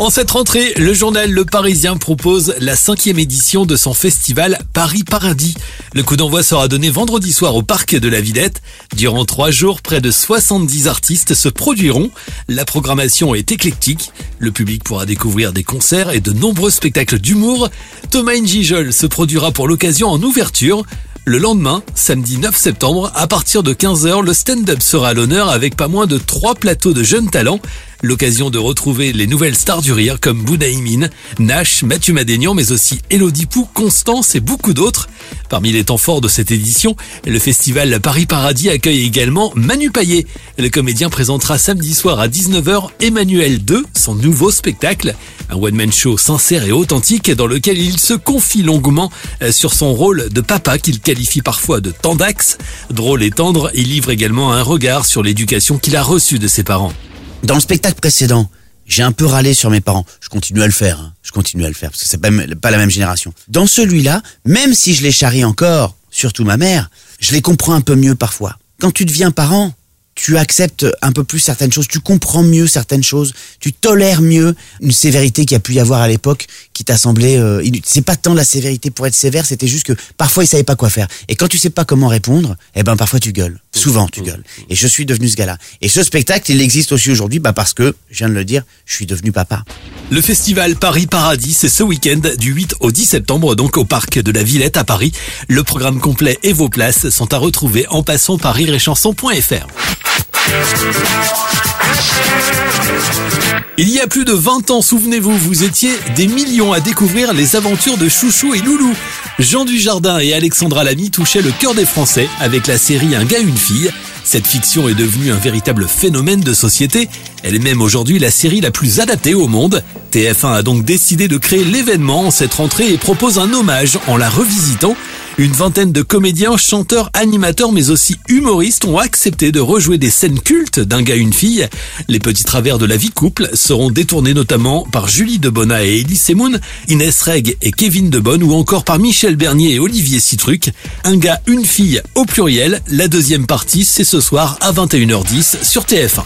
En cette rentrée, le journal Le Parisien propose la cinquième édition de son festival Paris Paradis. Le coup d'envoi sera donné vendredi soir au Parc de la Villette. Durant trois jours, près de 70 artistes se produiront. La programmation est éclectique. Le public pourra découvrir des concerts et de nombreux spectacles d'humour. Thomas Njijol se produira pour l'occasion en ouverture. Le lendemain, samedi 9 septembre, à partir de 15h, le stand-up sera à l'honneur avec pas moins de trois plateaux de jeunes talents. L'occasion de retrouver les nouvelles stars du rire comme Bounaïmin, Nash, Mathieu Madénian, mais aussi Elodie Pou, Constance et beaucoup d'autres. Parmi les temps forts de cette édition, le festival Paris Paradis accueille également Manu Payet. Le comédien présentera samedi soir à 19h Emmanuel 2, son nouveau spectacle. Un one-man show sincère et authentique dans lequel il se confie longuement euh, sur son rôle de papa qu'il qualifie parfois de tendax. Drôle et tendre, il livre également un regard sur l'éducation qu'il a reçue de ses parents. Dans le spectacle précédent, j'ai un peu râlé sur mes parents. Je continue à le faire. Hein. Je continue à le faire parce que c'est pas, pas la même génération. Dans celui-là, même si je les charrie encore, surtout ma mère, je les comprends un peu mieux parfois. Quand tu deviens parent, tu acceptes un peu plus certaines choses, tu comprends mieux certaines choses, tu tolères mieux une sévérité qui a pu y avoir à l'époque qui t'a semblé euh, c'est pas tant la sévérité pour être sévère, c'était juste que parfois ils savaient pas quoi faire. Et quand tu sais pas comment répondre, eh ben parfois tu gueules. Souvent tu gueules. Et je suis devenu ce gars-là. Et ce spectacle, il existe aussi aujourd'hui bah parce que je viens de le dire, je suis devenu papa. Le festival Paris Paradis, c'est ce week-end du 8 au 10 septembre, donc au parc de la Villette à Paris. Le programme complet et vos places sont à retrouver en passant par rirechanson.fr. Il y a plus de 20 ans, souvenez-vous, vous étiez des millions à découvrir les aventures de Chouchou et Loulou. Jean Dujardin et Alexandra Lamy touchaient le cœur des Français avec la série Un gars, une fille. Cette fiction est devenue un véritable phénomène de société. Elle est même aujourd'hui la série la plus adaptée au monde. TF1 a donc décidé de créer l'événement en cette rentrée et propose un hommage en la revisitant. Une vingtaine de comédiens, chanteurs, animateurs, mais aussi humoristes ont accepté de rejouer des scènes cultes d'un gars une fille. Les petits travers de la vie couple seront détournés notamment par Julie Debona et Elie Semoun, Inès Reg et Kevin Debonne ou encore par Michel Bernier et Olivier Citruc. Un gars, une fille au pluriel. La deuxième partie, c'est ce soir à 21h10 sur TF1.